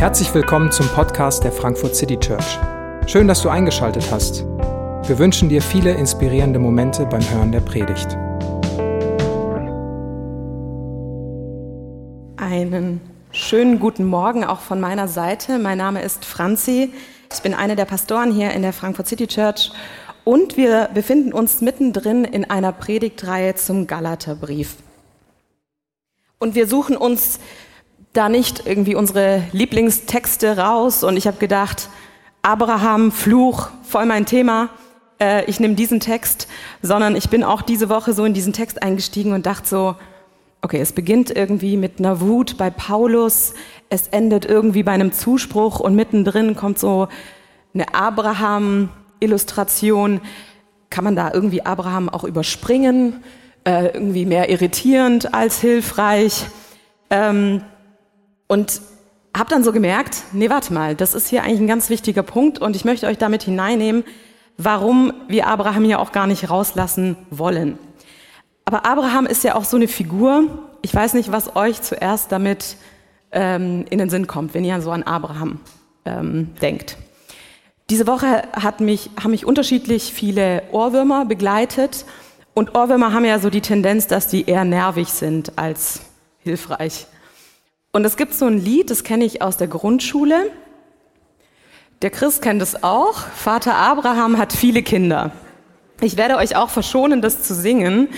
Herzlich willkommen zum Podcast der Frankfurt City Church. Schön, dass du eingeschaltet hast. Wir wünschen dir viele inspirierende Momente beim Hören der Predigt. Einen schönen guten Morgen auch von meiner Seite. Mein Name ist Franzi. Ich bin eine der Pastoren hier in der Frankfurt City Church und wir befinden uns mittendrin in einer Predigtreihe zum Galaterbrief. Und wir suchen uns da nicht irgendwie unsere Lieblingstexte raus und ich habe gedacht, Abraham, Fluch, voll mein Thema. Äh, ich nehme diesen Text, sondern ich bin auch diese Woche so in diesen Text eingestiegen und dachte so, okay, es beginnt irgendwie mit einer Wut bei Paulus, es endet irgendwie bei einem Zuspruch und mittendrin kommt so eine Abraham-Illustration. Kann man da irgendwie Abraham auch überspringen? Äh, irgendwie mehr irritierend als hilfreich? Ähm, und habe dann so gemerkt, nee, warte mal, das ist hier eigentlich ein ganz wichtiger Punkt und ich möchte euch damit hineinnehmen, warum wir Abraham ja auch gar nicht rauslassen wollen. Aber Abraham ist ja auch so eine Figur, ich weiß nicht, was euch zuerst damit ähm, in den Sinn kommt, wenn ihr so an Abraham ähm, denkt. Diese Woche hat mich, haben mich unterschiedlich viele Ohrwürmer begleitet und Ohrwürmer haben ja so die Tendenz, dass die eher nervig sind als hilfreich. Und es gibt so ein Lied, das kenne ich aus der Grundschule. Der Chris kennt es auch. Vater Abraham hat viele Kinder. Ich werde euch auch verschonen, das zu singen,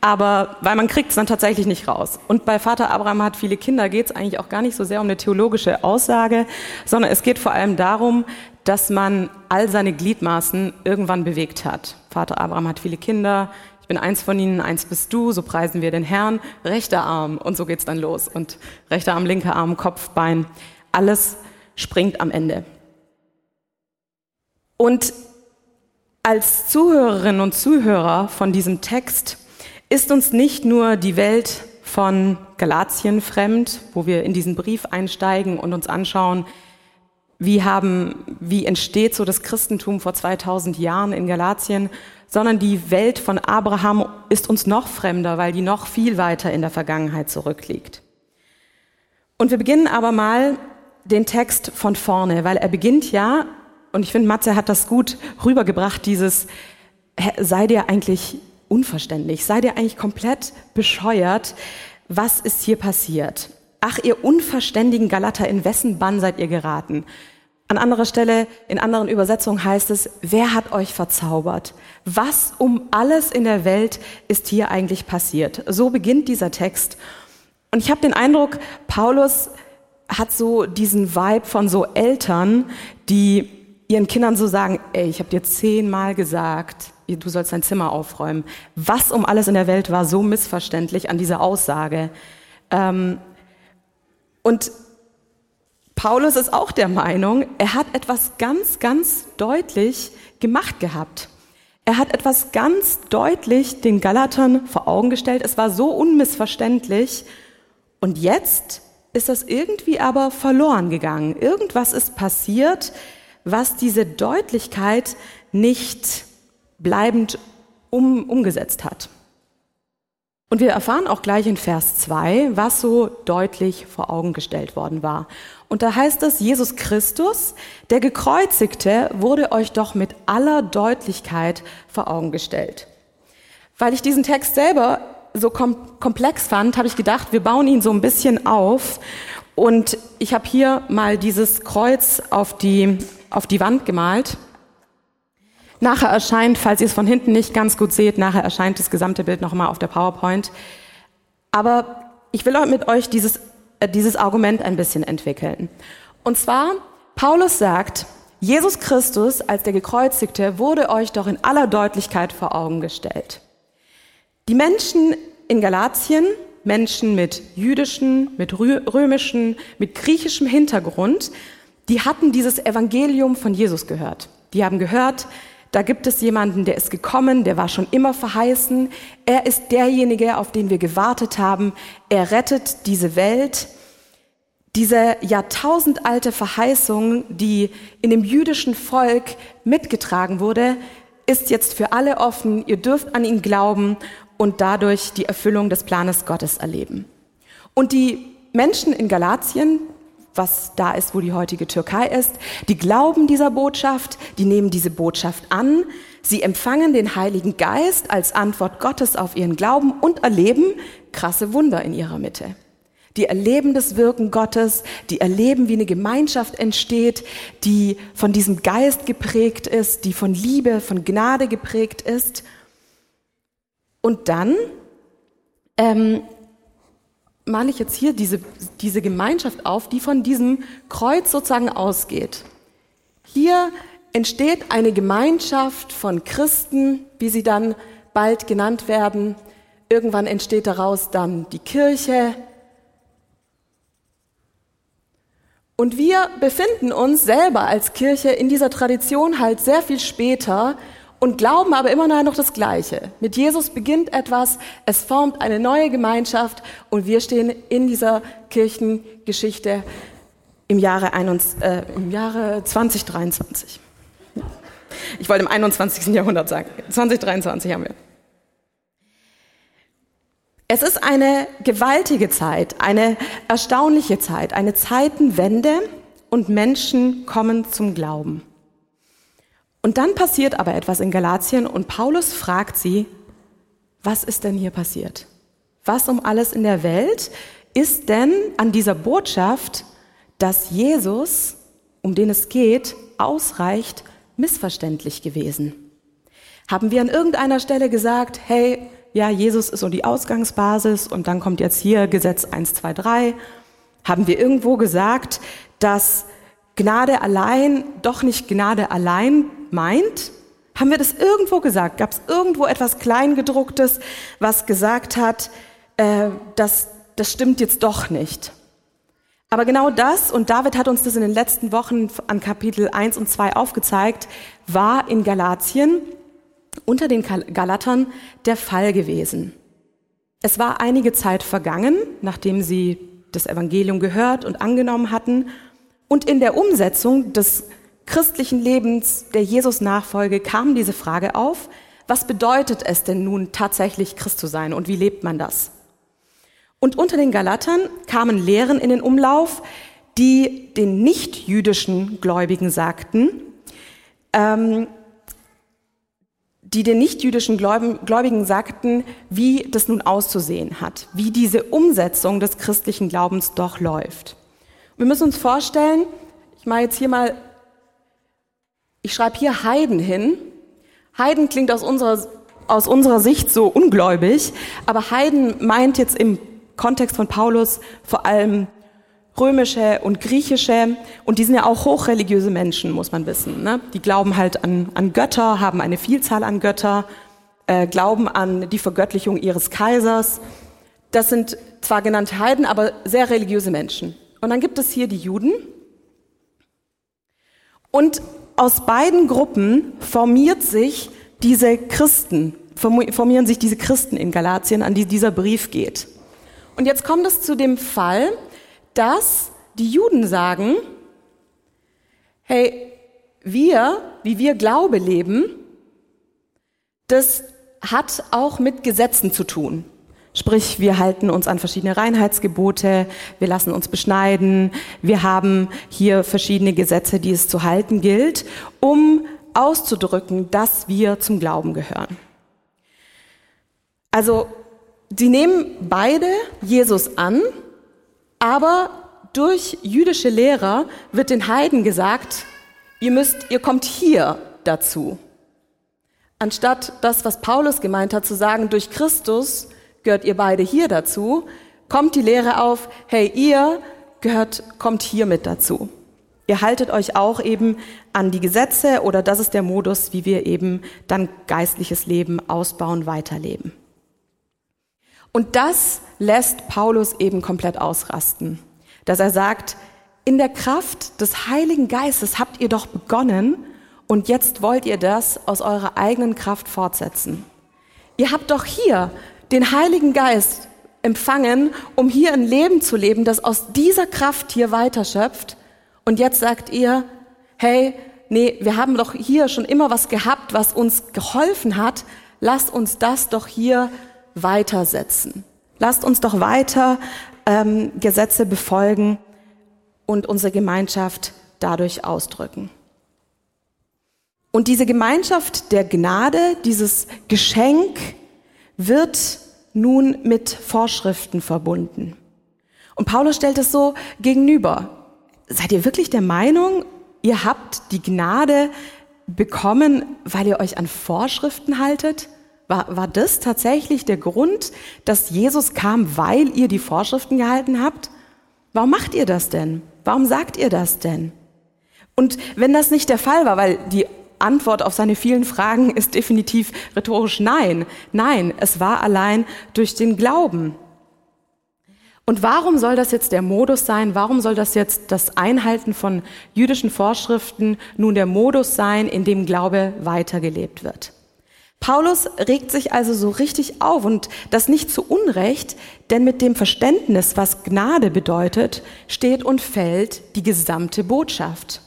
aber weil man kriegt es dann tatsächlich nicht raus. Und bei Vater Abraham hat viele Kinder geht es eigentlich auch gar nicht so sehr um eine theologische Aussage, sondern es geht vor allem darum, dass man all seine Gliedmaßen irgendwann bewegt hat. Vater Abraham hat viele Kinder, bin eins von ihnen, eins bist du, so preisen wir den Herrn, rechter Arm. Und so geht's dann los. Und rechter Arm, linker Arm, Kopf, Bein, alles springt am Ende. Und als Zuhörerinnen und Zuhörer von diesem Text ist uns nicht nur die Welt von Galatien fremd, wo wir in diesen Brief einsteigen und uns anschauen, wie haben, wie entsteht so das Christentum vor 2000 Jahren in Galatien, sondern die Welt von Abraham ist uns noch fremder, weil die noch viel weiter in der Vergangenheit zurückliegt. Und wir beginnen aber mal den Text von vorne, weil er beginnt ja, und ich finde, Matze hat das gut rübergebracht, dieses, sei dir eigentlich unverständlich, sei dir eigentlich komplett bescheuert, was ist hier passiert? Ach, ihr unverständigen Galater, in wessen Bann seid ihr geraten? An anderer Stelle, in anderen Übersetzungen heißt es, wer hat euch verzaubert? Was um alles in der Welt ist hier eigentlich passiert? So beginnt dieser Text. Und ich habe den Eindruck, Paulus hat so diesen Vibe von so Eltern, die ihren Kindern so sagen, ey, ich habe dir zehnmal gesagt, du sollst dein Zimmer aufräumen. Was um alles in der Welt war so missverständlich an dieser Aussage? Ähm, und Paulus ist auch der Meinung, er hat etwas ganz, ganz deutlich gemacht gehabt. Er hat etwas ganz deutlich den Galatern vor Augen gestellt. Es war so unmissverständlich. Und jetzt ist das irgendwie aber verloren gegangen. Irgendwas ist passiert, was diese Deutlichkeit nicht bleibend um, umgesetzt hat. Und wir erfahren auch gleich in Vers 2, was so deutlich vor Augen gestellt worden war. Und da heißt es, Jesus Christus, der Gekreuzigte, wurde euch doch mit aller Deutlichkeit vor Augen gestellt. Weil ich diesen Text selber so kom komplex fand, habe ich gedacht, wir bauen ihn so ein bisschen auf. Und ich habe hier mal dieses Kreuz auf die, auf die Wand gemalt. Nachher erscheint, falls ihr es von hinten nicht ganz gut seht, nachher erscheint das gesamte Bild nochmal auf der PowerPoint. Aber ich will mit euch dieses, äh, dieses Argument ein bisschen entwickeln. Und zwar, Paulus sagt, Jesus Christus als der Gekreuzigte wurde euch doch in aller Deutlichkeit vor Augen gestellt. Die Menschen in Galatien, Menschen mit jüdischen, mit römischen, mit griechischem Hintergrund, die hatten dieses Evangelium von Jesus gehört. Die haben gehört, da gibt es jemanden, der ist gekommen, der war schon immer verheißen. Er ist derjenige, auf den wir gewartet haben. Er rettet diese Welt. Diese jahrtausendalte Verheißung, die in dem jüdischen Volk mitgetragen wurde, ist jetzt für alle offen. Ihr dürft an ihn glauben und dadurch die Erfüllung des Planes Gottes erleben. Und die Menschen in Galatien, was da ist, wo die heutige Türkei ist. Die glauben dieser Botschaft, die nehmen diese Botschaft an, sie empfangen den Heiligen Geist als Antwort Gottes auf ihren Glauben und erleben krasse Wunder in ihrer Mitte. Die erleben das Wirken Gottes, die erleben, wie eine Gemeinschaft entsteht, die von diesem Geist geprägt ist, die von Liebe, von Gnade geprägt ist. Und dann ähm, male ich jetzt hier diese, diese Gemeinschaft auf, die von diesem Kreuz sozusagen ausgeht. Hier entsteht eine Gemeinschaft von Christen, wie sie dann bald genannt werden. Irgendwann entsteht daraus dann die Kirche. Und wir befinden uns selber als Kirche in dieser Tradition halt sehr viel später und glauben aber immer noch das Gleiche. Mit Jesus beginnt etwas, es formt eine neue Gemeinschaft und wir stehen in dieser Kirchengeschichte im Jahre, 21, äh, im Jahre 2023. Ich wollte im 21. Jahrhundert sagen. 2023 haben wir. Es ist eine gewaltige Zeit, eine erstaunliche Zeit, eine Zeitenwende und Menschen kommen zum Glauben. Und dann passiert aber etwas in Galatien und Paulus fragt sie, was ist denn hier passiert? Was um alles in der Welt ist denn an dieser Botschaft, dass Jesus, um den es geht, ausreicht, missverständlich gewesen? Haben wir an irgendeiner Stelle gesagt, hey, ja, Jesus ist so die Ausgangsbasis und dann kommt jetzt hier Gesetz 1, 2, 3? Haben wir irgendwo gesagt, dass Gnade allein doch nicht Gnade allein meint? Haben wir das irgendwo gesagt? Gab es irgendwo etwas Kleingedrucktes, was gesagt hat, äh, dass das stimmt jetzt doch nicht? Aber genau das, und David hat uns das in den letzten Wochen an Kapitel 1 und 2 aufgezeigt, war in Galatien unter den Galatern der Fall gewesen. Es war einige Zeit vergangen, nachdem sie das Evangelium gehört und angenommen hatten, und in der Umsetzung des christlichen Lebens der Jesus-Nachfolge kam diese Frage auf, was bedeutet es denn nun tatsächlich Christ zu sein und wie lebt man das? Und unter den Galatern kamen Lehren in den Umlauf, die den nicht-jüdischen Gläubigen sagten, ähm, die den nichtjüdischen Gläubigen sagten, wie das nun auszusehen hat, wie diese Umsetzung des christlichen Glaubens doch läuft. Wir müssen uns vorstellen, ich mache jetzt hier mal, ich schreibe hier Heiden hin. Heiden klingt aus unserer, aus unserer Sicht so ungläubig, aber Heiden meint jetzt im Kontext von Paulus vor allem römische und griechische und die sind ja auch hochreligiöse Menschen, muss man wissen. Ne? Die glauben halt an, an Götter, haben eine Vielzahl an Götter, äh, glauben an die Vergöttlichung ihres Kaisers. Das sind zwar genannte Heiden, aber sehr religiöse Menschen. Und dann gibt es hier die Juden. Und aus beiden Gruppen formiert sich diese Christen, formieren sich diese Christen in Galatien, an die dieser Brief geht. Und jetzt kommt es zu dem Fall, dass die Juden sagen, hey, wir, wie wir Glaube leben, das hat auch mit Gesetzen zu tun. Sprich, wir halten uns an verschiedene Reinheitsgebote, wir lassen uns beschneiden, wir haben hier verschiedene Gesetze, die es zu halten gilt, um auszudrücken, dass wir zum Glauben gehören. Also, sie nehmen beide Jesus an, aber durch jüdische Lehrer wird den Heiden gesagt, ihr müsst, ihr kommt hier dazu. Anstatt das, was Paulus gemeint hat, zu sagen, durch Christus gehört ihr beide hier dazu, kommt die Lehre auf, hey, ihr gehört, kommt hier mit dazu. Ihr haltet euch auch eben an die Gesetze oder das ist der Modus, wie wir eben dann geistliches Leben ausbauen, weiterleben. Und das lässt Paulus eben komplett ausrasten, dass er sagt, in der Kraft des Heiligen Geistes habt ihr doch begonnen und jetzt wollt ihr das aus eurer eigenen Kraft fortsetzen. Ihr habt doch hier den Heiligen Geist empfangen, um hier ein Leben zu leben, das aus dieser Kraft hier weiterschöpft. Und jetzt sagt ihr, hey, nee, wir haben doch hier schon immer was gehabt, was uns geholfen hat. Lasst uns das doch hier weitersetzen. Lasst uns doch weiter ähm, Gesetze befolgen. und unsere Gemeinschaft dadurch ausdrücken. Und diese Gemeinschaft der Gnade, dieses Geschenk wird nun mit Vorschriften verbunden. Und Paulus stellt es so gegenüber. Seid ihr wirklich der Meinung, ihr habt die Gnade bekommen, weil ihr euch an Vorschriften haltet? War, war das tatsächlich der Grund, dass Jesus kam, weil ihr die Vorschriften gehalten habt? Warum macht ihr das denn? Warum sagt ihr das denn? Und wenn das nicht der Fall war, weil die Antwort auf seine vielen Fragen ist definitiv rhetorisch nein. Nein, es war allein durch den Glauben. Und warum soll das jetzt der Modus sein? Warum soll das jetzt das Einhalten von jüdischen Vorschriften nun der Modus sein, in dem Glaube weitergelebt wird? Paulus regt sich also so richtig auf und das nicht zu Unrecht, denn mit dem Verständnis, was Gnade bedeutet, steht und fällt die gesamte Botschaft.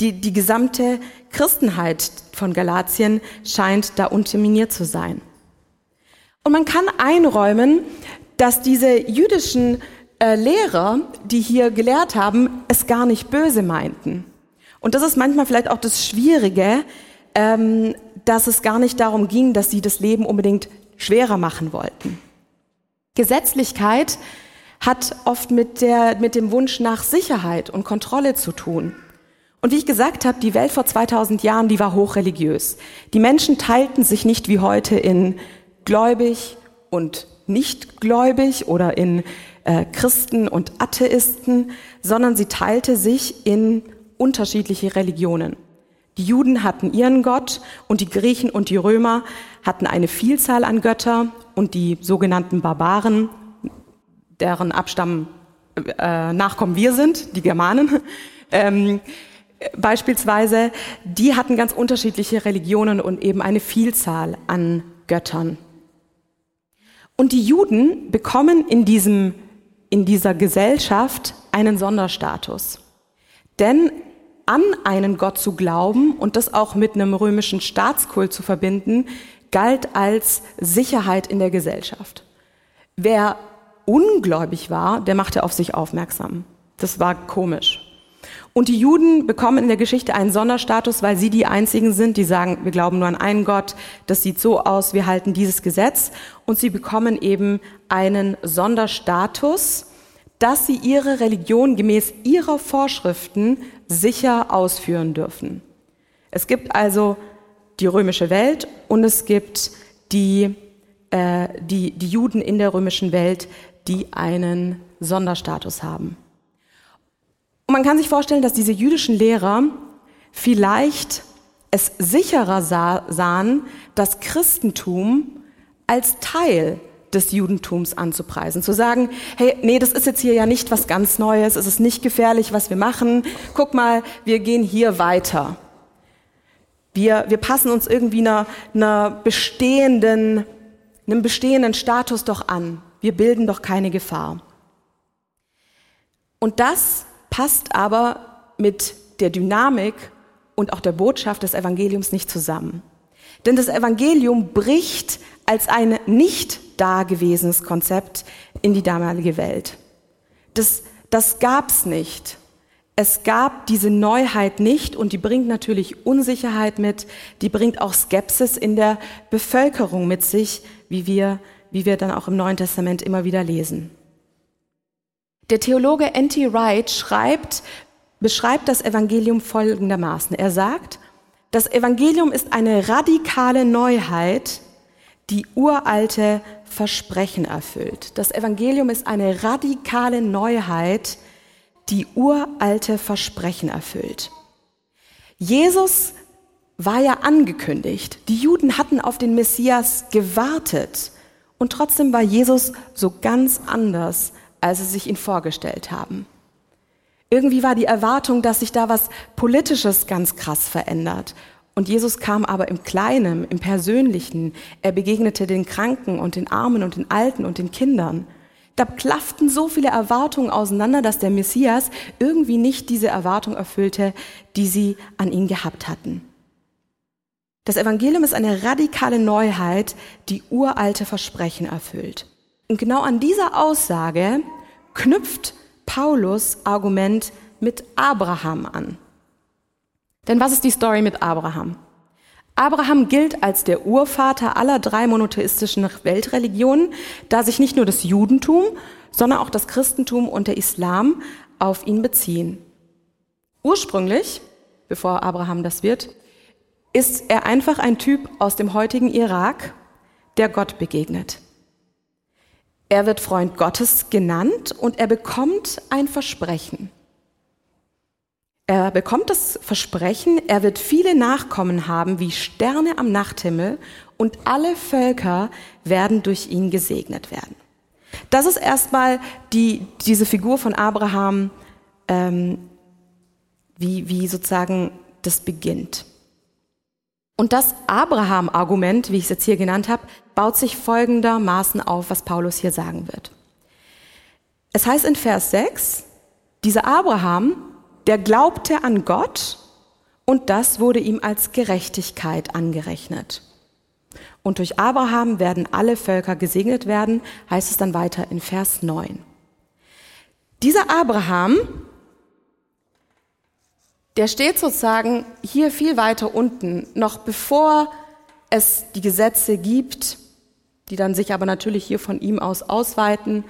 Die, die gesamte Christenheit von Galatien scheint da unterminiert zu sein. Und man kann einräumen, dass diese jüdischen äh, Lehrer, die hier gelehrt haben, es gar nicht böse meinten. Und das ist manchmal vielleicht auch das Schwierige, ähm, dass es gar nicht darum ging, dass sie das Leben unbedingt schwerer machen wollten. Gesetzlichkeit hat oft mit, der, mit dem Wunsch nach Sicherheit und Kontrolle zu tun. Und wie ich gesagt habe, die Welt vor 2000 Jahren, die war hochreligiös. Die Menschen teilten sich nicht wie heute in gläubig und nicht gläubig oder in äh, Christen und Atheisten, sondern sie teilte sich in unterschiedliche Religionen. Die Juden hatten ihren Gott und die Griechen und die Römer hatten eine Vielzahl an Götter und die sogenannten Barbaren, deren Abstamm äh, Nachkommen wir sind, die Germanen, ähm, beispielsweise, die hatten ganz unterschiedliche Religionen und eben eine Vielzahl an Göttern. Und die Juden bekommen in, diesem, in dieser Gesellschaft einen Sonderstatus. Denn an einen Gott zu glauben und das auch mit einem römischen Staatskult zu verbinden, galt als Sicherheit in der Gesellschaft. Wer ungläubig war, der machte auf sich aufmerksam. Das war komisch. Und die Juden bekommen in der Geschichte einen Sonderstatus, weil sie die einzigen sind, die sagen, wir glauben nur an einen Gott, das sieht so aus, wir halten dieses Gesetz. Und sie bekommen eben einen Sonderstatus, dass sie ihre Religion gemäß ihrer Vorschriften sicher ausführen dürfen. Es gibt also die römische Welt und es gibt die, äh, die, die Juden in der römischen Welt, die einen Sonderstatus haben. Und man kann sich vorstellen, dass diese jüdischen Lehrer vielleicht es sicherer sah, sahen, das Christentum als Teil des Judentums anzupreisen. Zu sagen, hey, nee, das ist jetzt hier ja nicht was ganz Neues, es ist nicht gefährlich, was wir machen. Guck mal, wir gehen hier weiter. Wir, wir passen uns irgendwie einer, einer bestehenden, einem bestehenden Status doch an. Wir bilden doch keine Gefahr. Und das passt aber mit der Dynamik und auch der Botschaft des Evangeliums nicht zusammen. Denn das Evangelium bricht als ein nicht dagewesenes Konzept in die damalige Welt. Das, das gab's nicht. Es gab diese Neuheit nicht und die bringt natürlich Unsicherheit mit, die bringt auch Skepsis in der Bevölkerung mit sich, wie wir, wie wir dann auch im Neuen Testament immer wieder lesen. Der Theologe N.T. Wright schreibt, beschreibt das Evangelium folgendermaßen. Er sagt, das Evangelium ist eine radikale Neuheit, die uralte Versprechen erfüllt. Das Evangelium ist eine radikale Neuheit, die uralte Versprechen erfüllt. Jesus war ja angekündigt. Die Juden hatten auf den Messias gewartet. Und trotzdem war Jesus so ganz anders als sie sich ihn vorgestellt haben. Irgendwie war die Erwartung, dass sich da was Politisches ganz krass verändert. Und Jesus kam aber im Kleinen, im Persönlichen. Er begegnete den Kranken und den Armen und den Alten und den Kindern. Da klafften so viele Erwartungen auseinander, dass der Messias irgendwie nicht diese Erwartung erfüllte, die sie an ihn gehabt hatten. Das Evangelium ist eine radikale Neuheit, die uralte Versprechen erfüllt. Und genau an dieser Aussage knüpft Paulus Argument mit Abraham an. Denn was ist die Story mit Abraham? Abraham gilt als der Urvater aller drei monotheistischen Weltreligionen, da sich nicht nur das Judentum, sondern auch das Christentum und der Islam auf ihn beziehen. Ursprünglich, bevor Abraham das wird, ist er einfach ein Typ aus dem heutigen Irak, der Gott begegnet. Er wird Freund Gottes genannt und er bekommt ein Versprechen. Er bekommt das Versprechen, er wird viele Nachkommen haben wie Sterne am Nachthimmel und alle Völker werden durch ihn gesegnet werden. Das ist erstmal die, diese Figur von Abraham, ähm, wie, wie sozusagen das beginnt. Und das Abraham-Argument, wie ich es jetzt hier genannt habe, baut sich folgendermaßen auf, was Paulus hier sagen wird. Es heißt in Vers 6, dieser Abraham der glaubte an Gott und das wurde ihm als Gerechtigkeit angerechnet. Und durch Abraham werden alle Völker gesegnet werden, heißt es dann weiter in Vers 9. Dieser Abraham, der steht sozusagen hier viel weiter unten, noch bevor es die Gesetze gibt, die dann sich aber natürlich hier von ihm aus ausweiten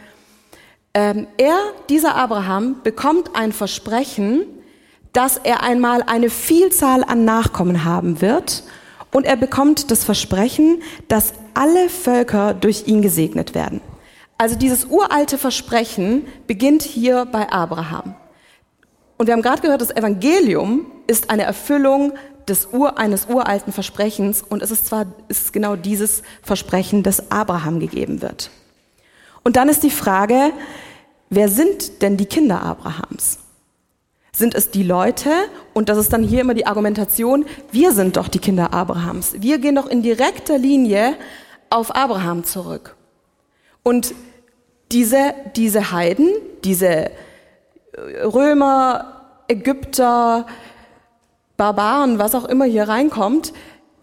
ähm, er, dieser Abraham, bekommt ein Versprechen, dass er einmal eine Vielzahl an Nachkommen haben wird und er bekommt das Versprechen, dass alle Völker durch ihn gesegnet werden. Also dieses uralte Versprechen beginnt hier bei Abraham. Und wir haben gerade gehört, das Evangelium ist eine Erfüllung des Ur, eines uralten Versprechens und es ist zwar ist genau dieses Versprechen, das Abraham gegeben wird. Und dann ist die Frage, wer sind denn die Kinder Abrahams? Sind es die Leute, und das ist dann hier immer die Argumentation, wir sind doch die Kinder Abrahams. Wir gehen doch in direkter Linie auf Abraham zurück. Und diese, diese Heiden, diese Römer, Ägypter, Barbaren, was auch immer hier reinkommt,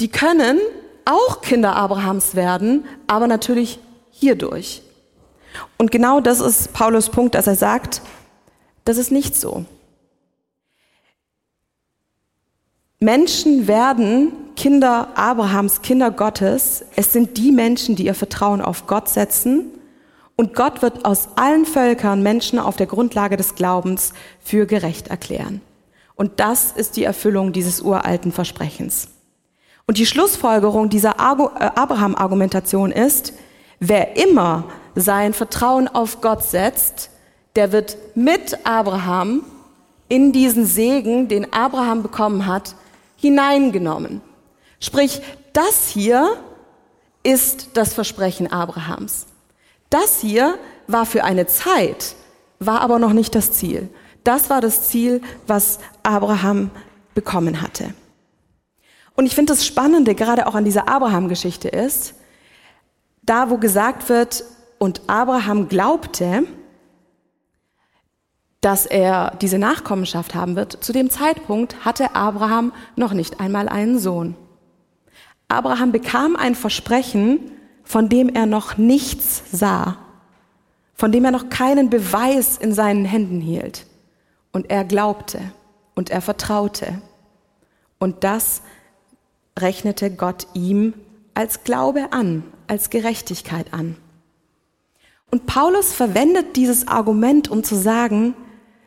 die können auch Kinder Abrahams werden, aber natürlich hierdurch. Und genau das ist Paulus Punkt, dass er sagt, das ist nicht so. Menschen werden Kinder Abrahams, Kinder Gottes. Es sind die Menschen, die ihr Vertrauen auf Gott setzen. Und Gott wird aus allen Völkern Menschen auf der Grundlage des Glaubens für gerecht erklären. Und das ist die Erfüllung dieses uralten Versprechens. Und die Schlussfolgerung dieser äh, Abraham-Argumentation ist, wer immer sein Vertrauen auf Gott setzt, der wird mit Abraham in diesen Segen, den Abraham bekommen hat, hineingenommen. Sprich, das hier ist das Versprechen Abrahams. Das hier war für eine Zeit, war aber noch nicht das Ziel. Das war das Ziel, was Abraham bekommen hatte. Und ich finde das Spannende gerade auch an dieser Abraham-Geschichte ist, da wo gesagt wird, und Abraham glaubte, dass er diese Nachkommenschaft haben wird, zu dem Zeitpunkt hatte Abraham noch nicht einmal einen Sohn. Abraham bekam ein Versprechen, von dem er noch nichts sah, von dem er noch keinen Beweis in seinen Händen hielt. Und er glaubte und er vertraute. Und das rechnete Gott ihm als Glaube an, als Gerechtigkeit an. Und Paulus verwendet dieses Argument, um zu sagen,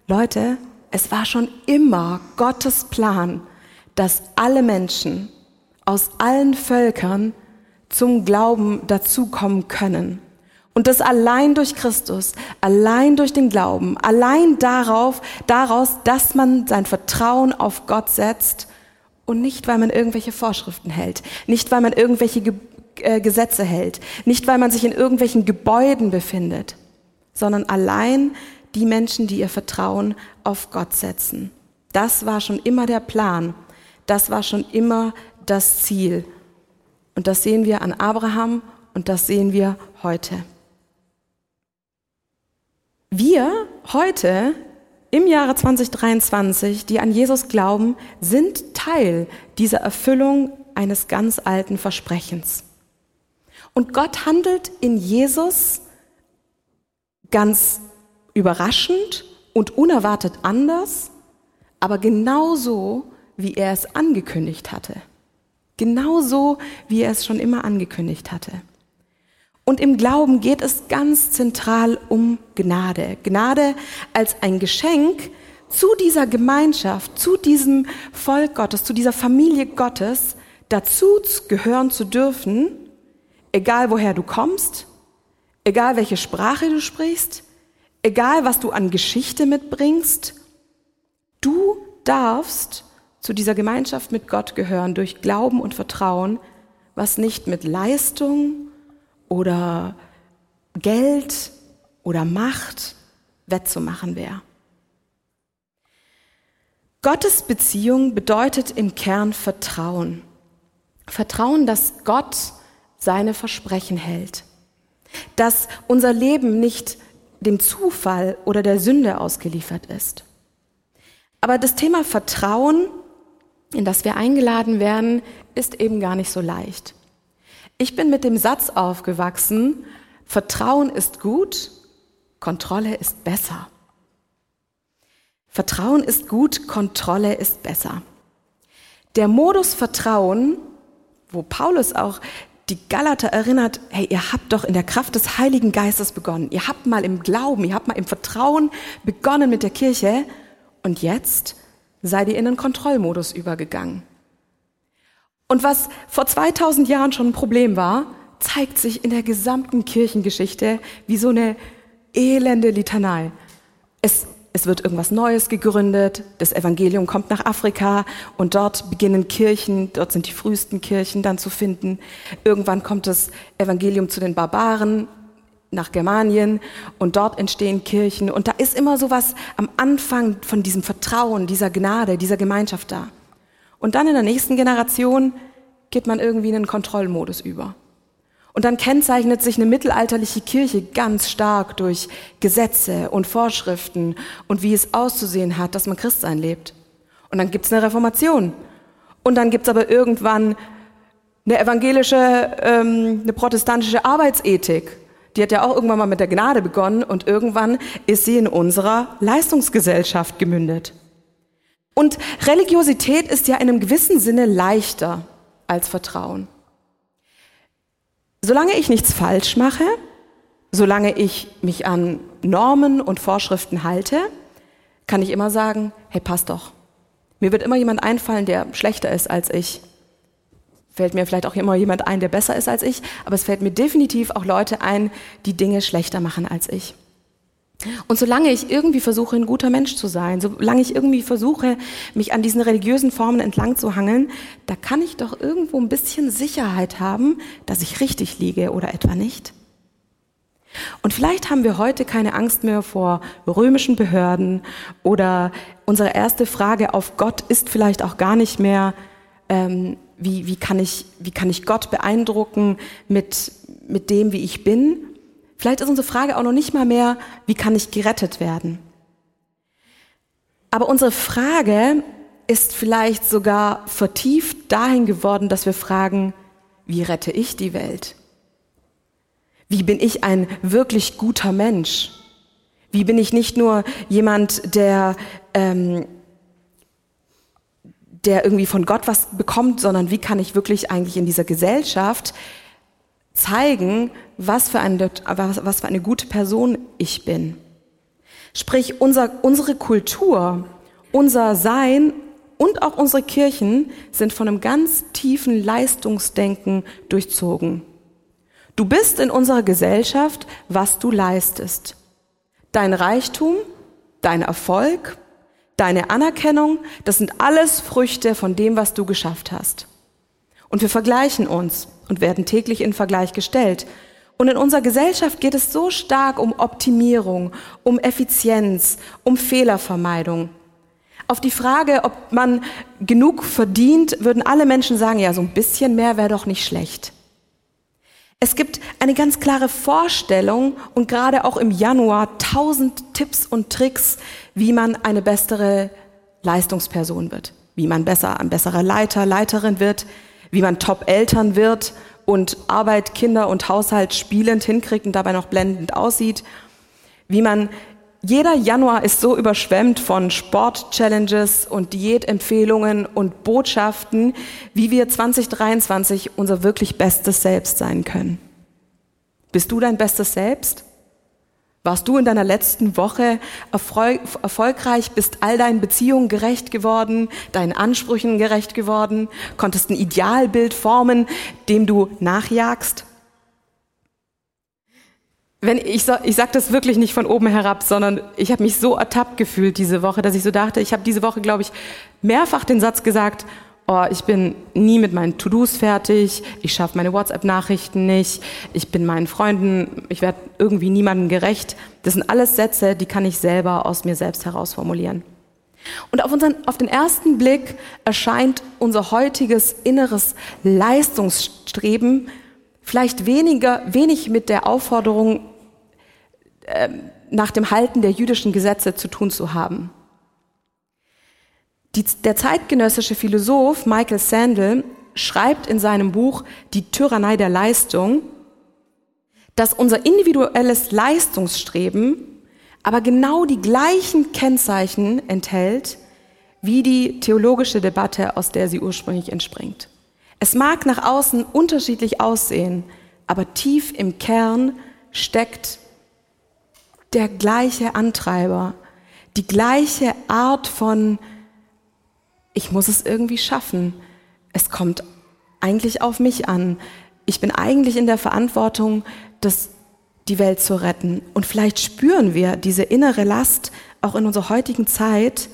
Leute, es war schon immer Gottes Plan, dass alle Menschen aus allen Völkern zum Glauben dazukommen können. Und das allein durch Christus, allein durch den Glauben, allein darauf, daraus, dass man sein Vertrauen auf Gott setzt und nicht, weil man irgendwelche Vorschriften hält, nicht, weil man irgendwelche äh, Gesetze hält, nicht weil man sich in irgendwelchen Gebäuden befindet, sondern allein die Menschen, die ihr Vertrauen auf Gott setzen. Das war schon immer der Plan, das war schon immer das Ziel. Und das sehen wir an Abraham und das sehen wir heute. Wir heute im Jahre 2023, die an Jesus glauben, sind Teil dieser Erfüllung eines ganz alten Versprechens. Und Gott handelt in Jesus ganz überraschend und unerwartet anders, aber genauso, wie er es angekündigt hatte. Genauso, wie er es schon immer angekündigt hatte. Und im Glauben geht es ganz zentral um Gnade. Gnade als ein Geschenk zu dieser Gemeinschaft, zu diesem Volk Gottes, zu dieser Familie Gottes dazu gehören zu dürfen, egal woher du kommst, egal welche Sprache du sprichst, egal was du an Geschichte mitbringst, du darfst zu dieser Gemeinschaft mit Gott gehören durch Glauben und Vertrauen, was nicht mit Leistung oder Geld oder Macht wettzumachen wäre. Gottes Beziehung bedeutet im Kern Vertrauen. Vertrauen, dass Gott seine Versprechen hält, dass unser Leben nicht dem Zufall oder der Sünde ausgeliefert ist. Aber das Thema Vertrauen, in das wir eingeladen werden, ist eben gar nicht so leicht. Ich bin mit dem Satz aufgewachsen, Vertrauen ist gut, Kontrolle ist besser. Vertrauen ist gut, Kontrolle ist besser. Der Modus Vertrauen, wo Paulus auch die Galater erinnert, hey, ihr habt doch in der Kraft des Heiligen Geistes begonnen. Ihr habt mal im Glauben, ihr habt mal im Vertrauen begonnen mit der Kirche und jetzt seid ihr in den Kontrollmodus übergegangen. Und was vor 2000 Jahren schon ein Problem war, zeigt sich in der gesamten Kirchengeschichte wie so eine elende Litanei. Es es wird irgendwas Neues gegründet, das Evangelium kommt nach Afrika und dort beginnen Kirchen, dort sind die frühesten Kirchen dann zu finden. Irgendwann kommt das Evangelium zu den Barbaren nach Germanien und dort entstehen Kirchen und da ist immer sowas am Anfang von diesem Vertrauen, dieser Gnade, dieser Gemeinschaft da. Und dann in der nächsten Generation geht man irgendwie in einen Kontrollmodus über. Und dann kennzeichnet sich eine mittelalterliche Kirche ganz stark durch Gesetze und Vorschriften und wie es auszusehen hat, dass man Christsein lebt. Und dann gibt's eine Reformation. Und dann gibt's aber irgendwann eine evangelische, ähm, eine protestantische Arbeitsethik. Die hat ja auch irgendwann mal mit der Gnade begonnen und irgendwann ist sie in unserer Leistungsgesellschaft gemündet. Und Religiosität ist ja in einem gewissen Sinne leichter als Vertrauen. Solange ich nichts falsch mache, solange ich mich an Normen und Vorschriften halte, kann ich immer sagen, hey, passt doch. Mir wird immer jemand einfallen, der schlechter ist als ich. Fällt mir vielleicht auch immer jemand ein, der besser ist als ich, aber es fällt mir definitiv auch Leute ein, die Dinge schlechter machen als ich. Und solange ich irgendwie versuche, ein guter Mensch zu sein, solange ich irgendwie versuche, mich an diesen religiösen Formen entlang zu hangeln, da kann ich doch irgendwo ein bisschen Sicherheit haben, dass ich richtig liege oder etwa nicht. Und vielleicht haben wir heute keine Angst mehr vor römischen Behörden oder unsere erste Frage auf Gott ist vielleicht auch gar nicht mehr, ähm, wie, wie, kann ich, wie kann ich Gott beeindrucken mit, mit dem, wie ich bin, Vielleicht ist unsere Frage auch noch nicht mal mehr, wie kann ich gerettet werden? Aber unsere Frage ist vielleicht sogar vertieft dahin geworden, dass wir fragen, wie rette ich die Welt? Wie bin ich ein wirklich guter Mensch? Wie bin ich nicht nur jemand, der, ähm, der irgendwie von Gott was bekommt, sondern wie kann ich wirklich eigentlich in dieser Gesellschaft zeigen, was für eine, was für eine gute Person ich bin. Sprich, unser, unsere Kultur, unser Sein und auch unsere Kirchen sind von einem ganz tiefen Leistungsdenken durchzogen. Du bist in unserer Gesellschaft, was du leistest. Dein Reichtum, dein Erfolg, deine Anerkennung, das sind alles Früchte von dem, was du geschafft hast. Und wir vergleichen uns und werden täglich in Vergleich gestellt. Und in unserer Gesellschaft geht es so stark um Optimierung, um Effizienz, um Fehlervermeidung. Auf die Frage, ob man genug verdient, würden alle Menschen sagen, ja, so ein bisschen mehr wäre doch nicht schlecht. Es gibt eine ganz klare Vorstellung und gerade auch im Januar tausend Tipps und Tricks, wie man eine bessere Leistungsperson wird, wie man besser, ein besserer Leiter, Leiterin wird, wie man Top-Eltern wird und Arbeit, Kinder und Haushalt spielend hinkriegt und dabei noch blendend aussieht, wie man Jeder Januar ist so überschwemmt von Sport-Challenges und Diätempfehlungen und Botschaften, wie wir 2023 unser wirklich bestes Selbst sein können. Bist du dein bestes Selbst? Warst du in deiner letzten Woche erfolg erfolgreich, bist all deinen Beziehungen gerecht geworden, deinen Ansprüchen gerecht geworden, konntest ein Idealbild formen, dem du nachjagst? Wenn ich, ich sage das wirklich nicht von oben herab, sondern ich habe mich so ertappt gefühlt diese Woche, dass ich so dachte, ich habe diese Woche, glaube ich, mehrfach den Satz gesagt, oh, ich bin nie mit meinen To-Dos fertig, ich schaffe meine WhatsApp-Nachrichten nicht, ich bin meinen Freunden, ich werde irgendwie niemandem gerecht. Das sind alles Sätze, die kann ich selber aus mir selbst heraus formulieren. Und auf, unseren, auf den ersten Blick erscheint unser heutiges inneres Leistungsstreben vielleicht weniger, wenig mit der Aufforderung äh, nach dem Halten der jüdischen Gesetze zu tun zu haben. Die, der zeitgenössische Philosoph Michael Sandel schreibt in seinem Buch Die Tyrannei der Leistung, dass unser individuelles Leistungsstreben aber genau die gleichen Kennzeichen enthält wie die theologische Debatte, aus der sie ursprünglich entspringt. Es mag nach außen unterschiedlich aussehen, aber tief im Kern steckt der gleiche Antreiber, die gleiche Art von, ich muss es irgendwie schaffen. Es kommt eigentlich auf mich an. Ich bin eigentlich in der Verantwortung, das, die Welt zu retten. Und vielleicht spüren wir diese innere Last auch in unserer heutigen Zeit,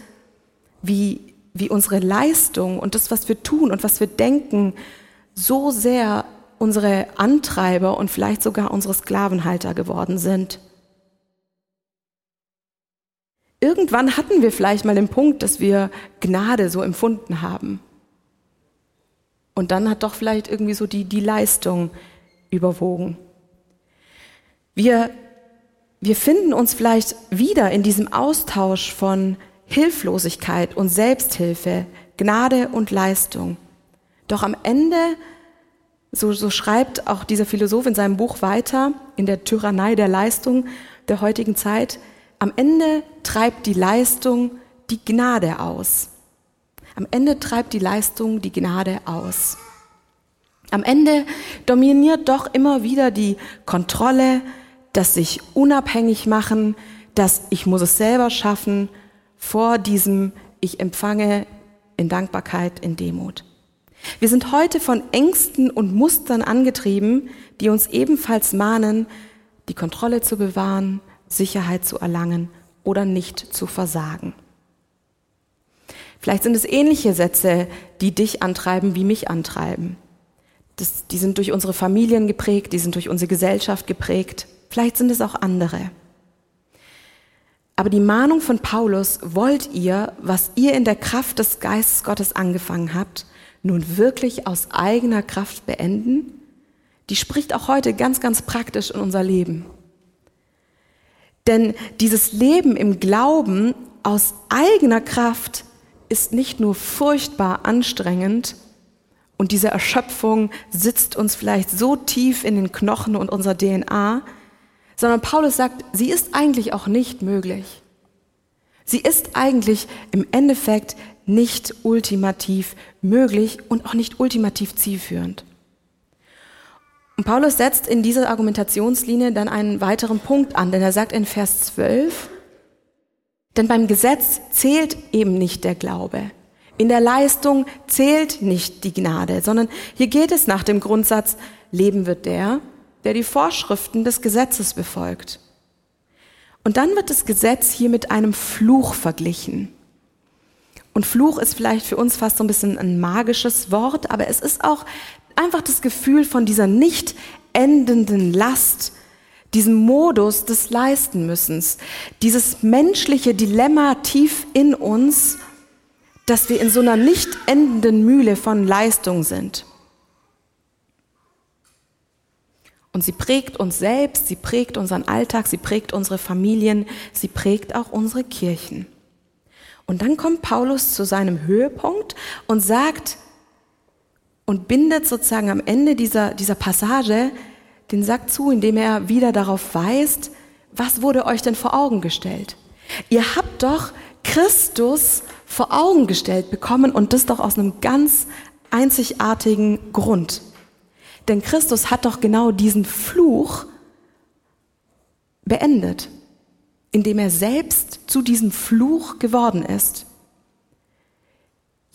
wie wie unsere Leistung und das, was wir tun und was wir denken, so sehr unsere Antreiber und vielleicht sogar unsere Sklavenhalter geworden sind. Irgendwann hatten wir vielleicht mal den Punkt, dass wir Gnade so empfunden haben. Und dann hat doch vielleicht irgendwie so die, die Leistung überwogen. Wir, wir finden uns vielleicht wieder in diesem Austausch von Hilflosigkeit und Selbsthilfe, Gnade und Leistung. Doch am Ende, so, so schreibt auch dieser Philosoph in seinem Buch weiter, in der Tyrannei der Leistung der heutigen Zeit, am Ende treibt die Leistung die Gnade aus. Am Ende treibt die Leistung die Gnade aus. Am Ende dominiert doch immer wieder die Kontrolle, das sich unabhängig machen, das ich muss es selber schaffen vor diesem Ich empfange in Dankbarkeit, in Demut. Wir sind heute von Ängsten und Mustern angetrieben, die uns ebenfalls mahnen, die Kontrolle zu bewahren, Sicherheit zu erlangen oder nicht zu versagen. Vielleicht sind es ähnliche Sätze, die dich antreiben, wie mich antreiben. Das, die sind durch unsere Familien geprägt, die sind durch unsere Gesellschaft geprägt. Vielleicht sind es auch andere. Aber die Mahnung von Paulus, wollt ihr, was ihr in der Kraft des Geistes Gottes angefangen habt, nun wirklich aus eigener Kraft beenden? Die spricht auch heute ganz, ganz praktisch in unser Leben. Denn dieses Leben im Glauben aus eigener Kraft ist nicht nur furchtbar anstrengend und diese Erschöpfung sitzt uns vielleicht so tief in den Knochen und unserer DNA, sondern Paulus sagt, sie ist eigentlich auch nicht möglich. Sie ist eigentlich im Endeffekt nicht ultimativ möglich und auch nicht ultimativ zielführend. Und Paulus setzt in dieser Argumentationslinie dann einen weiteren Punkt an, denn er sagt in Vers 12, denn beim Gesetz zählt eben nicht der Glaube. In der Leistung zählt nicht die Gnade, sondern hier geht es nach dem Grundsatz, Leben wird der, der die Vorschriften des Gesetzes befolgt. Und dann wird das Gesetz hier mit einem Fluch verglichen. Und Fluch ist vielleicht für uns fast so ein bisschen ein magisches Wort, aber es ist auch einfach das Gefühl von dieser nicht endenden Last, diesem Modus des Leistenmüssens, dieses menschliche Dilemma tief in uns, dass wir in so einer nicht endenden Mühle von Leistung sind. Und sie prägt uns selbst, sie prägt unseren Alltag, sie prägt unsere Familien, sie prägt auch unsere Kirchen. Und dann kommt Paulus zu seinem Höhepunkt und sagt und bindet sozusagen am Ende dieser, dieser Passage den Sack zu, indem er wieder darauf weist, was wurde euch denn vor Augen gestellt? Ihr habt doch Christus vor Augen gestellt bekommen und das doch aus einem ganz einzigartigen Grund. Denn Christus hat doch genau diesen Fluch beendet, indem er selbst zu diesem Fluch geworden ist.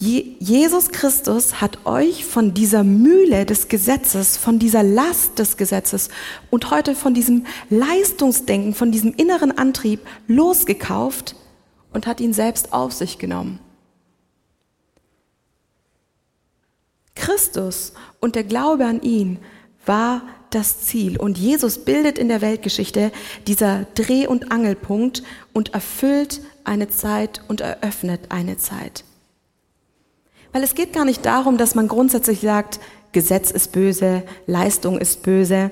Jesus Christus hat euch von dieser Mühle des Gesetzes, von dieser Last des Gesetzes und heute von diesem Leistungsdenken, von diesem inneren Antrieb losgekauft und hat ihn selbst auf sich genommen. Christus und der Glaube an ihn war das Ziel. Und Jesus bildet in der Weltgeschichte dieser Dreh- und Angelpunkt und erfüllt eine Zeit und eröffnet eine Zeit. Weil es geht gar nicht darum, dass man grundsätzlich sagt, Gesetz ist böse, Leistung ist böse.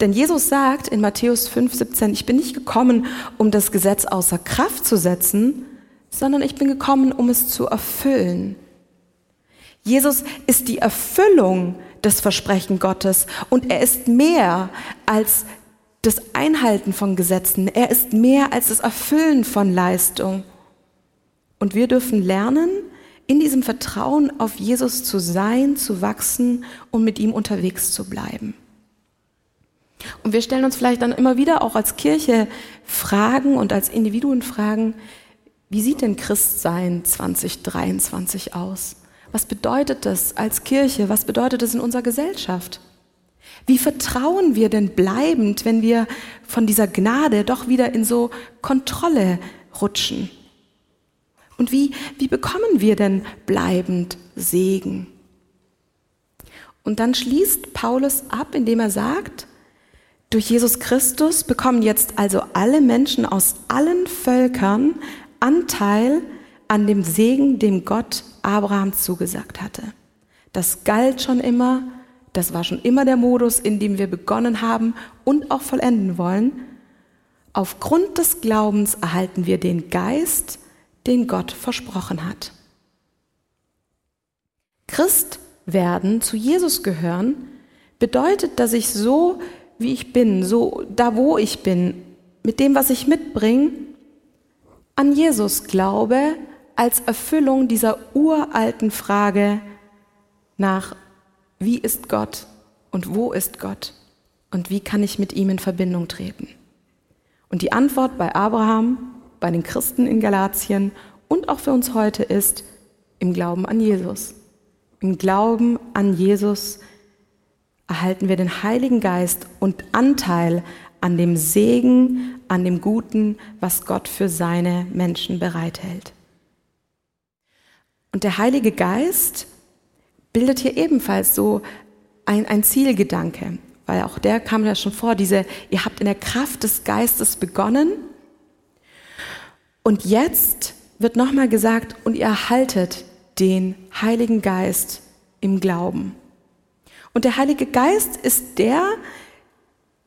Denn Jesus sagt in Matthäus 5, 17, ich bin nicht gekommen, um das Gesetz außer Kraft zu setzen, sondern ich bin gekommen, um es zu erfüllen. Jesus ist die Erfüllung des Versprechen Gottes und er ist mehr als das Einhalten von Gesetzen. Er ist mehr als das Erfüllen von Leistung. Und wir dürfen lernen, in diesem Vertrauen auf Jesus zu sein, zu wachsen und mit ihm unterwegs zu bleiben. Und wir stellen uns vielleicht dann immer wieder auch als Kirche Fragen und als Individuen Fragen, wie sieht denn Christsein 2023 aus? Was bedeutet das als Kirche? Was bedeutet das in unserer Gesellschaft? Wie vertrauen wir denn bleibend, wenn wir von dieser Gnade doch wieder in so Kontrolle rutschen? Und wie, wie bekommen wir denn bleibend Segen? Und dann schließt Paulus ab, indem er sagt, durch Jesus Christus bekommen jetzt also alle Menschen aus allen Völkern Anteil an dem Segen, dem Gott Abraham zugesagt hatte. Das galt schon immer, das war schon immer der Modus, in dem wir begonnen haben und auch vollenden wollen. Aufgrund des Glaubens erhalten wir den Geist, den Gott versprochen hat. Christ werden, zu Jesus gehören, bedeutet, dass ich so, wie ich bin, so da, wo ich bin, mit dem, was ich mitbringe, an Jesus glaube als Erfüllung dieser uralten Frage nach, wie ist Gott und wo ist Gott und wie kann ich mit ihm in Verbindung treten. Und die Antwort bei Abraham, bei den Christen in Galatien und auch für uns heute ist im Glauben an Jesus. Im Glauben an Jesus erhalten wir den Heiligen Geist und Anteil an dem Segen, an dem Guten, was Gott für seine Menschen bereithält. Und der Heilige Geist bildet hier ebenfalls so ein, ein Zielgedanke, weil auch der kam ja schon vor, diese, ihr habt in der Kraft des Geistes begonnen und jetzt wird nochmal gesagt, und ihr erhaltet den Heiligen Geist im Glauben. Und der Heilige Geist ist der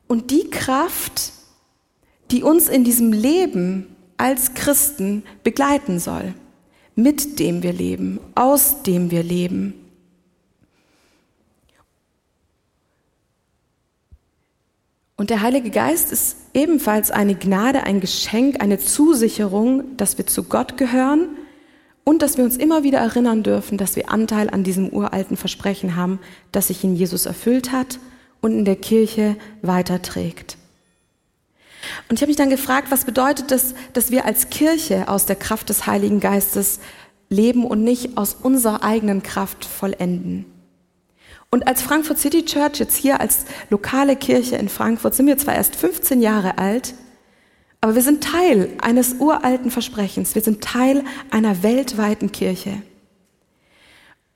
und die Kraft, die uns in diesem Leben als Christen begleiten soll, mit dem wir leben, aus dem wir leben. Und der Heilige Geist ist ebenfalls eine Gnade, ein Geschenk, eine Zusicherung, dass wir zu Gott gehören und dass wir uns immer wieder erinnern dürfen, dass wir Anteil an diesem uralten Versprechen haben, das sich in Jesus erfüllt hat und in der Kirche weiterträgt. Und ich habe mich dann gefragt, was bedeutet das, dass wir als Kirche aus der Kraft des Heiligen Geistes leben und nicht aus unserer eigenen Kraft vollenden? Und als Frankfurt City Church, jetzt hier als lokale Kirche in Frankfurt, sind wir zwar erst 15 Jahre alt, aber wir sind Teil eines uralten Versprechens. Wir sind Teil einer weltweiten Kirche.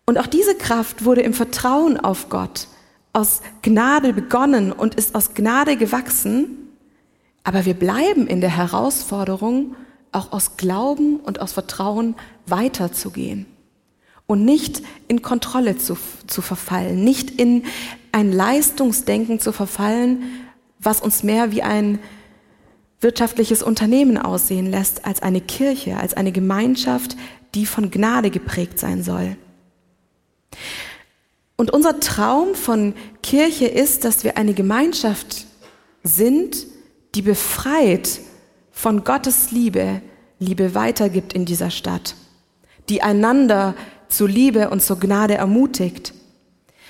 Und auch diese Kraft wurde im Vertrauen auf Gott aus Gnade begonnen und ist aus Gnade gewachsen. Aber wir bleiben in der Herausforderung, auch aus Glauben und aus Vertrauen weiterzugehen und nicht in Kontrolle zu, zu verfallen, nicht in ein Leistungsdenken zu verfallen, was uns mehr wie ein wirtschaftliches Unternehmen aussehen lässt, als eine Kirche, als eine Gemeinschaft, die von Gnade geprägt sein soll. Und unser Traum von Kirche ist, dass wir eine Gemeinschaft sind, die befreit von Gottes Liebe Liebe weitergibt in dieser Stadt, die einander zu Liebe und zur Gnade ermutigt.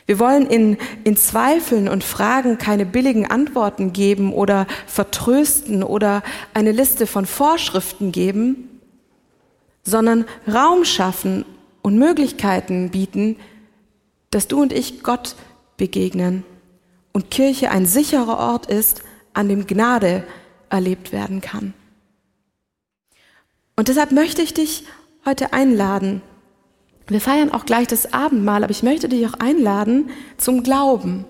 Wir wollen in, in Zweifeln und Fragen keine billigen Antworten geben oder vertrösten oder eine Liste von Vorschriften geben, sondern Raum schaffen und Möglichkeiten bieten, dass du und ich Gott begegnen und Kirche ein sicherer Ort ist, an dem Gnade erlebt werden kann. Und deshalb möchte ich dich heute einladen. Wir feiern auch gleich das Abendmahl, aber ich möchte dich auch einladen zum Glauben.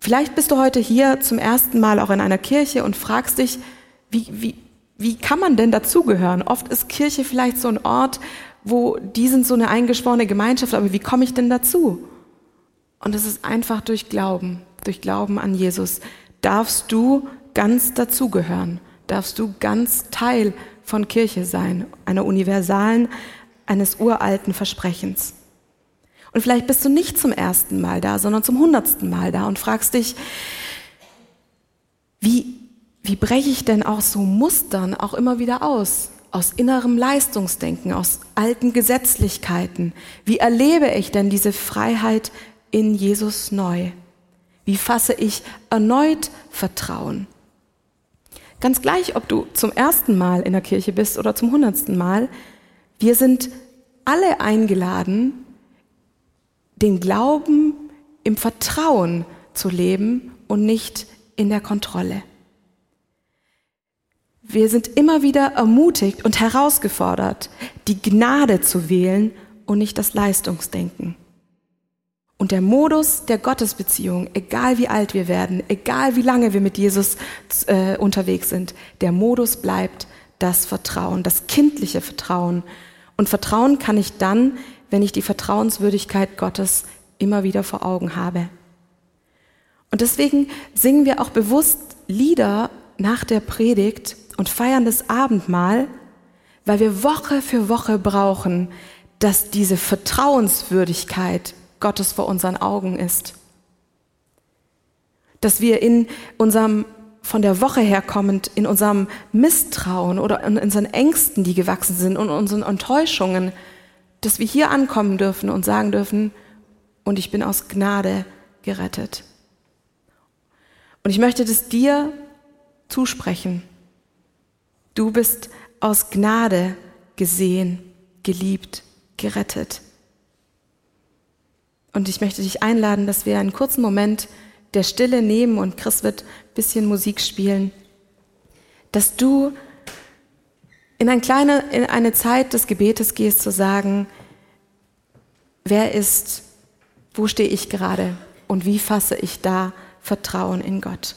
Vielleicht bist du heute hier zum ersten Mal auch in einer Kirche und fragst dich, wie, wie, wie kann man denn dazugehören? Oft ist Kirche vielleicht so ein Ort, wo die sind so eine eingeschworene Gemeinschaft, aber wie komme ich denn dazu? Und es ist einfach durch Glauben, durch Glauben an Jesus, darfst du ganz dazugehören, darfst du ganz Teil von Kirche sein, einer universalen, eines uralten Versprechens. Und vielleicht bist du nicht zum ersten Mal da, sondern zum hundertsten Mal da und fragst dich, wie, wie breche ich denn aus so Mustern auch immer wieder aus? Aus innerem Leistungsdenken, aus alten Gesetzlichkeiten. Wie erlebe ich denn diese Freiheit in Jesus neu? Wie fasse ich erneut Vertrauen? Ganz gleich, ob du zum ersten Mal in der Kirche bist oder zum hundertsten Mal, wir sind alle eingeladen, den Glauben im Vertrauen zu leben und nicht in der Kontrolle. Wir sind immer wieder ermutigt und herausgefordert, die Gnade zu wählen und nicht das Leistungsdenken. Und der Modus der Gottesbeziehung, egal wie alt wir werden, egal wie lange wir mit Jesus äh, unterwegs sind, der Modus bleibt das Vertrauen, das kindliche Vertrauen. Und Vertrauen kann ich dann, wenn ich die Vertrauenswürdigkeit Gottes immer wieder vor Augen habe. Und deswegen singen wir auch bewusst Lieder nach der Predigt und feiern das Abendmahl, weil wir Woche für Woche brauchen, dass diese Vertrauenswürdigkeit Gottes vor unseren Augen ist. Dass wir in unserem von der Woche her kommend in unserem Misstrauen oder in unseren Ängsten, die gewachsen sind und unseren Enttäuschungen, dass wir hier ankommen dürfen und sagen dürfen, und ich bin aus Gnade gerettet. Und ich möchte das dir zusprechen. Du bist aus Gnade gesehen, geliebt, gerettet. Und ich möchte dich einladen, dass wir einen kurzen Moment der Stille nehmen und Chris wird ein bisschen Musik spielen, dass du in, ein kleine, in eine Zeit des Gebetes gehst, zu sagen, wer ist, wo stehe ich gerade und wie fasse ich da Vertrauen in Gott.